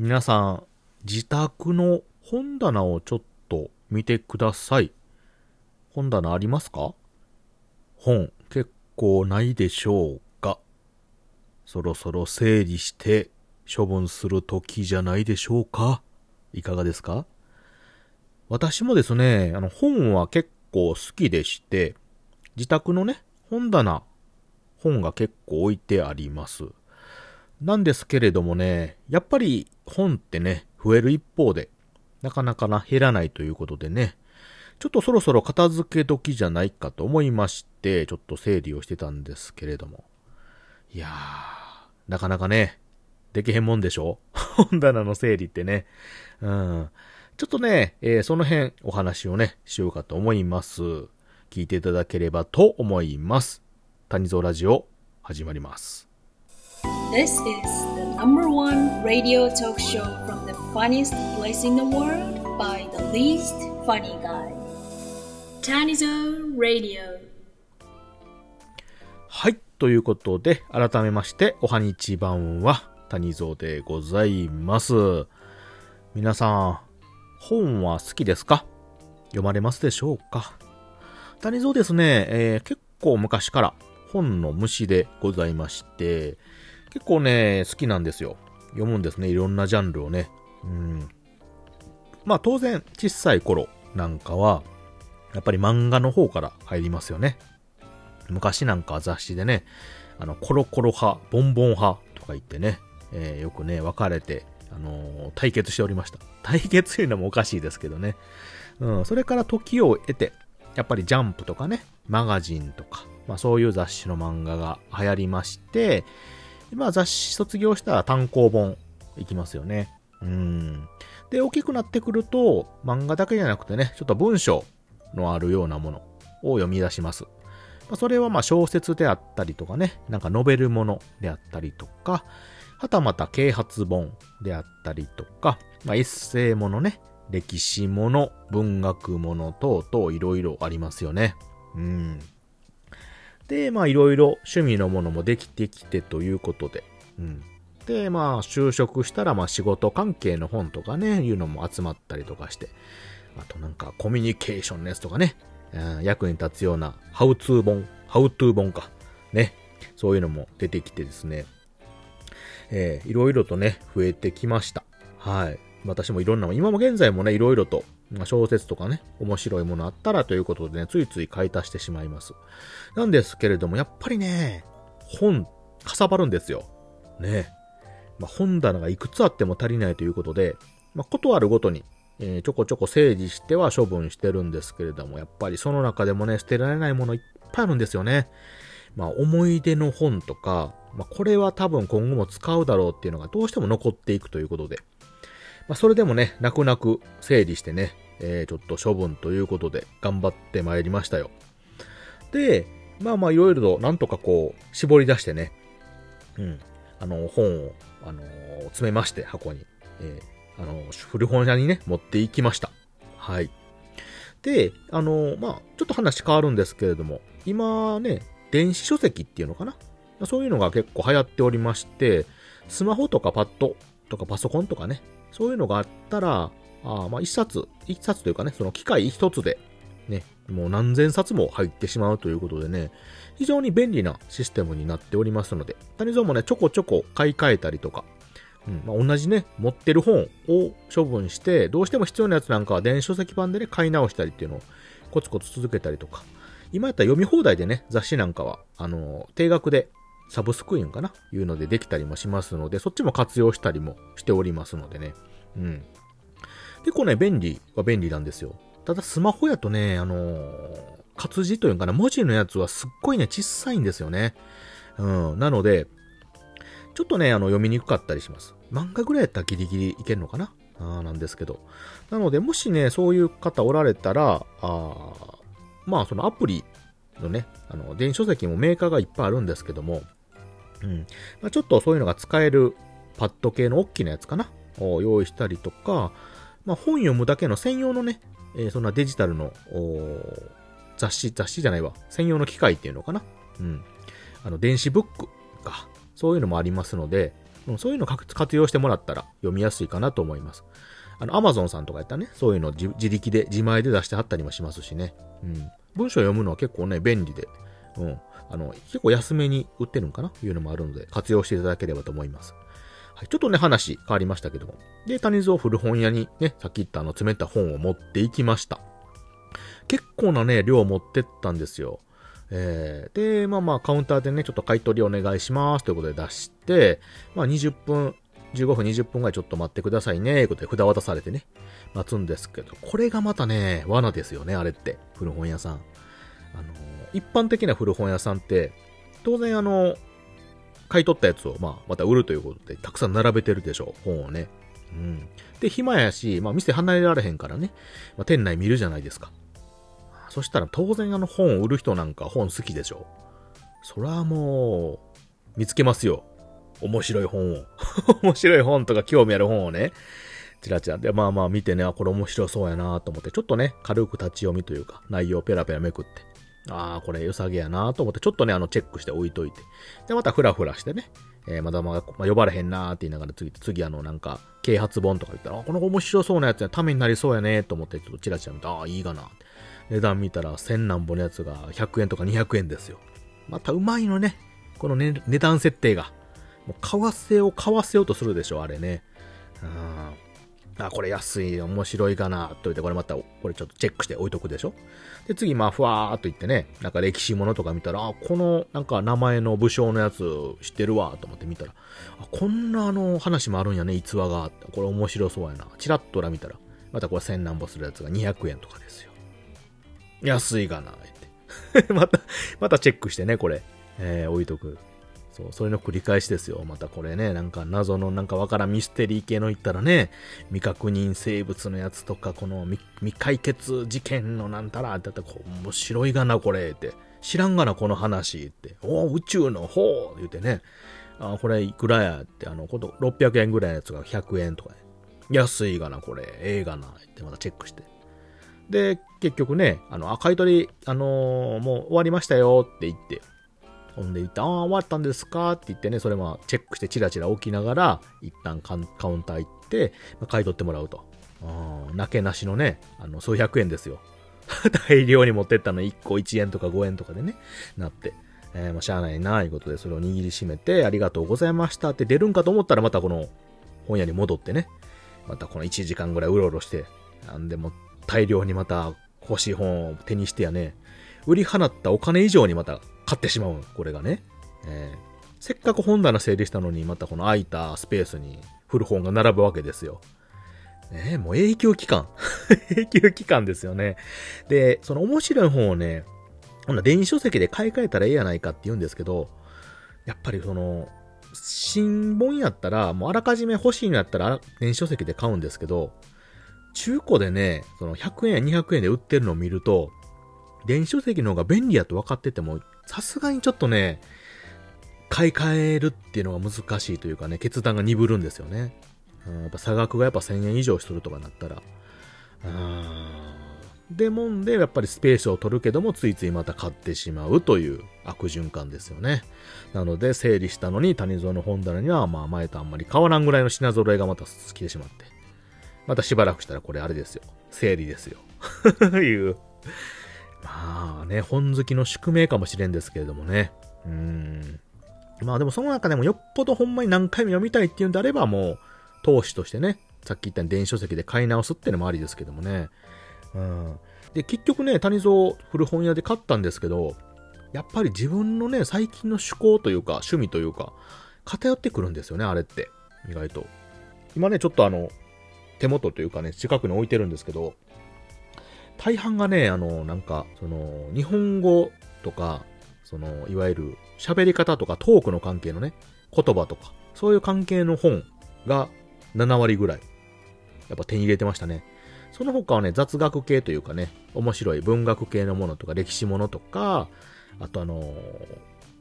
皆さん、自宅の本棚をちょっと見てください。本棚ありますか？本結構ないでしょうか？そろそろ整理して処分する時じゃないでしょうか？いかがですか？私もですね、あの本は結構好きでして、自宅のね、本棚、本が結構置いてあります。なんですけれどもね、やっぱり本ってね、増える一方で、なかなかな減らないということでね、ちょっとそろそろ片付け時じゃないかと思いまして、ちょっと整理をしてたんですけれども。いやー、なかなかね、できへんもんでしょ？本棚の整理ってね。うん。ちょっとね、えー、その辺お話をね、しようかと思います。聞いていただければと思います。谷蔵ラジオ、始まります。This is the number one radio talk show from the funniest place in the world by the least funny guy. Tanizo Radio. はい。ということで、改めまして、おはにちばんは、谷蔵でございます。皆さん、本は好きですか読まれますでしょうか谷蔵ですね、えー、結構昔から本の虫でございまして、結構ね、好きなんですよ。読むんですね。いろんなジャンルをね。うん。まあ当然、小さい頃なんかは、やっぱり漫画の方から入りますよね。昔なんか雑誌でね、あの、コロコロ派、ボンボン派とか言ってね、えー、よくね、分かれて、あのー、対決しておりました。対決というのもおかしいですけどね。うん、それから時を得て、やっぱりジャンプとかね、マガジンとか、まあそういう雑誌の漫画が流行りまして、まあ雑誌卒業したら単行本いきますよね。うん。で、大きくなってくると、漫画だけじゃなくてね、ちょっと文章のあるようなものを読み出します。まあ、それはまあ小説であったりとかね、なんかノベルものであったりとか、はたまた啓発本であったりとか、まあ、エッセイものね、歴史もの、文学もの等々いろいろありますよね。うん。で、まあいろいろ趣味のものもできてきてということで、うん。で、まあ就職したらまあ仕事関係の本とかね、いうのも集まったりとかして、あとなんかコミュニケーションのやつとかね、うん、役に立つようなハウツー本、ハウトゥー本か、ね、そういうのも出てきてですね、えー、いろいろとね、増えてきました。はい。私もいろんな、今も現在もね、いろいろとま小説とかね、面白いものあったらということでね、ついつい買い足してしまいます。なんですけれども、やっぱりね、本、かさばるんですよ。ね。まあ、本棚がいくつあっても足りないということで、まあ、ことあるごとに、えー、ちょこちょこ整理しては処分してるんですけれども、やっぱりその中でもね、捨てられないものいっぱいあるんですよね。まあ、思い出の本とか、まあ、これは多分今後も使うだろうっていうのがどうしても残っていくということで、まあ、それでもね、泣く泣く整理してね、えー、ちょっと処分ということで頑張ってまいりましたよ。で、まあまあいろいろとなんとかこう、絞り出してね、うん、あの、本を、あのー、詰めまして、箱に。えー、あのー、古本屋にね、持っていきました。はい。で、あの、まあちょっと話変わるんですけれども、今ね、電子書籍っていうのかな？そういうのが結構流行っておりまして、スマホとかパッドとかパソコンとかね、そういうのがあったら、あまあ一冊、一冊というかね、その機械一つで、ね、もう何千冊も入ってしまうということでね、非常に便利なシステムになっておりますので、谷蔵もね、ちょこちょこ買い替えたりとか、うんまあ、同じね、持ってる本を処分して、どうしても必要なやつなんかは電子書籍版でね、買い直したりっていうのをコツコツ続けたりとか、今やったら読み放題でね、雑誌なんかは、あの、定額でサブスクインかな？いうのでできたりもしますので、そっちも活用したりもしておりますのでね。うん。結構ね、便利は便利なんですよ。ただスマホやとね、あのー、活字というかな、文字のやつはすっごいね、小さいんですよね。うん。なので、ちょっとね、あの、読みにくかったりします。漫画ぐらいやったらギリギリいけるのかな？あなんですけど。なので、もしね、そういう方おられたら、あまあ、そのアプリのね、あの、電子書籍もメーカーがいっぱいあるんですけども、うん。まあ、ちょっとそういうのが使えるパッド系の大きなやつかなを用意したりとか、まあ、本読むだけの専用のね、えー、そんなデジタルの雑誌、雑誌じゃないわ。専用の機械っていうのかなうん。あの、電子ブックか。そういうのもありますので、うんそういうの活活用してもらったら読みやすいかなと思います。あの、アマゾンさんとかやったらね、そういうの自自力で、自前で出してはったりもしますしね。うん。文章読むのは結構ね、便利で、うん。あの、結構安めに売ってるんかな？いうのもあるので、活用していただければと思います。はい。ちょっとね、話変わりましたけども。で、谷蔵古本屋にね、さっき言ったあの、詰めた本を持っていきました。結構なね、量を持ってったんですよ。えー、で、まあまあ、カウンターでね、ちょっと買い取りお願いしますということで出して、まあ20分、15分、20分ぐらいちょっと待ってくださいね、ということで札渡されてね、待つんですけど、これがまたね、罠ですよね、あれって。古本屋さん。あの、一般的な古本屋さんって、当然あの、買い取ったやつを、まあ、また売るということで、たくさん並べてるでしょう、本をね。うん。で、暇やし、まあ、店離れられへんからね、まあ、店内見るじゃないですか。そしたら当然あの本を売る人なんか本好きでしょ。そらもう、見つけますよ。面白い本を。面白い本とか興味ある本をね。チラチラで、まあまあ見てね、あ、これ面白そうやなと思って、ちょっとね、軽く立ち読みというか、内容ペラペラめくって。ああ、これ良さげやなと思って、ちょっとね、あの、チェックして置いといて。で、またフラフラしてね、えーまだまだ、まあ、呼ばれへんなーって言いながら次、次あの、なんか、啓発本とか言ったら、あ、この面白そうなやつや、ためになりそうやねと思って、ちょっとチラチラ見て、ああ、いいかなって。値段見たら、千何本のやつが100円とか200円ですよ。またうまいのね。この、ね、値段設定が。もう、為替を買わせようとするでしょ、あれね。うん。あ、これ安い、面白いかな、と言って、これまた、これちょっとチェックして置いとくでしょ？で、次、まあ、ふわーっと言ってね、なんか歴史ものとか見たら、あ、この、なんか名前の武将のやつ知ってるわ、と思って見たら、あ、こんなあの、話もあるんやね、逸話が。これ面白そうやな。チラッとら見たら、またこれ千何本するやつが200円とかですよ。安いがな、って。また、またチェックしてね、これ。えー、置いとく。そう、それの繰り返しですよ。またこれね、なんか謎のなんかわからんミステリー系の言ったらね、未確認生物のやつとか、この未解決事件のなんたらって言ったら、面白いがな、これって。知らんがな、この話って。おお宇宙の方言ってね。あ、これいくらやって、あの、こと600円ぐらいのやつが100円とかね。安いがな、これ。ええがな、ってまたチェックして。で、結局ね、あの、あ、買い取り、あのーもう終わりましたよって言って、ほんで言って、ああ、終わったんですか？って言ってね、それまあチェックしてチラチラ置きながら、一旦カウンター行って、ま買い取ってもらうと。あーなけなしのね、あの、数百円ですよ。大量に持ってったの1個1円とか5円とかでね、なって。えー、もうしゃあないな、いうことで、それを握りしめて、ありがとうございましたって出るんかと思ったら、またこの本屋に戻ってね、またこの1時間ぐらいうろうろして、なんでも大量にまた欲しい本を手にしてやね、売り放ったお金以上にまた買ってしまうこれがね。えーせっかく本棚整理したのに、またこの空いたスペースに古本が並ぶわけですよ。ねえもう永久期間。永久期間ですよね。で、その面白い本をね、ほな電子書籍で買い替えたらええやないかって言うんですけど、やっぱりその、新本やったら、もうあらかじめ欲しいんやったら電子書籍で買うんですけど、中古でね、その100円や200円で売ってるのを見ると、電子書籍の方が便利やと分かってても、さすがにちょっとね、買い替えるっていうのが難しいというかね、決断が鈍るんですよね。うん、やっぱ差額がやっぱ1000円以上するとかなったら。うん。でもんで、やっぱりスペースを取るけども、ついついまた買ってしまうという悪循環ですよね。なので、整理したのに谷蔵の本棚には、まあ前とあんまり変わらんぐらいの品揃えがまた好きでしまって。またしばらくしたらこれあれですよ。整理ですよ。いう。まあね、本好きの宿命かもしれんですけれどもね。うん。まあでもその中でもよっぽどほんまに何回も読みたいっていうんであればもう、投資としてね、さっき言ったように電子書籍で買い直すっていうのもありですけどもね。うん。で、結局ね、谷蔵古本屋で買ったんですけど、やっぱり自分のね、最近の趣向というか、趣味というか、偏ってくるんですよね、あれって。意外と。今ね、ちょっとあの、手元というかね、近くに置いてるんですけど、大半がね、あの、なんか、その、日本語とか、その、いわゆる喋り方とかトークの関係のね、言葉とか、そういう関係の本が7割ぐらい、やっぱ手に入れてましたね。その他はね、雑学系というかね、面白い文学系のものとか、歴史ものとか、あとあの、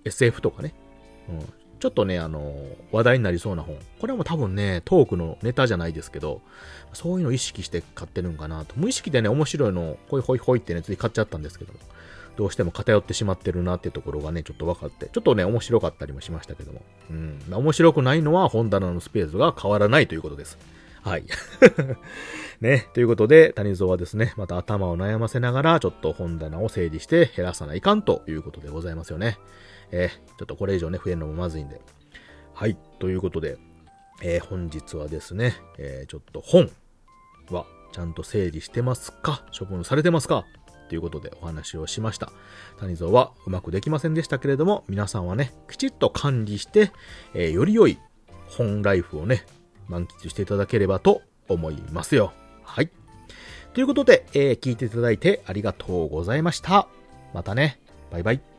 SF とかね、うん、ちょっとね、あの、話題になりそうな本。これも多分ね、トークのネタじゃないですけど、そういうのを意識して買ってるんかなと。無意識でね、面白いのをホイホイホイってね、つい買っちゃったんですけども。どうしても偏ってしまってるなっていうところがね、ちょっと分かって、ちょっとね、面白かったりもしましたけども。うん。面白くないのは本棚のスペースが変わらないということです。はい。ね。ということで、谷蔵はですね、また頭を悩ませながら、ちょっと本棚を整理して減らさないかんということでございますよね。えー、ちょっとこれ以上ね、増えるのもまずいんで。はい。ということで、えー、本日はですね、えー、ちょっと本はちゃんと整理してますか？処分されてますか？ということでお話をしました。谷蔵はうまくできませんでしたけれども、皆さんはね、きちっと管理して、えー、より良い本ライフをね、満喫していただければと思いますよ。はい。ということで、えー、聞いていただいてありがとうございました。またね。バイバイ。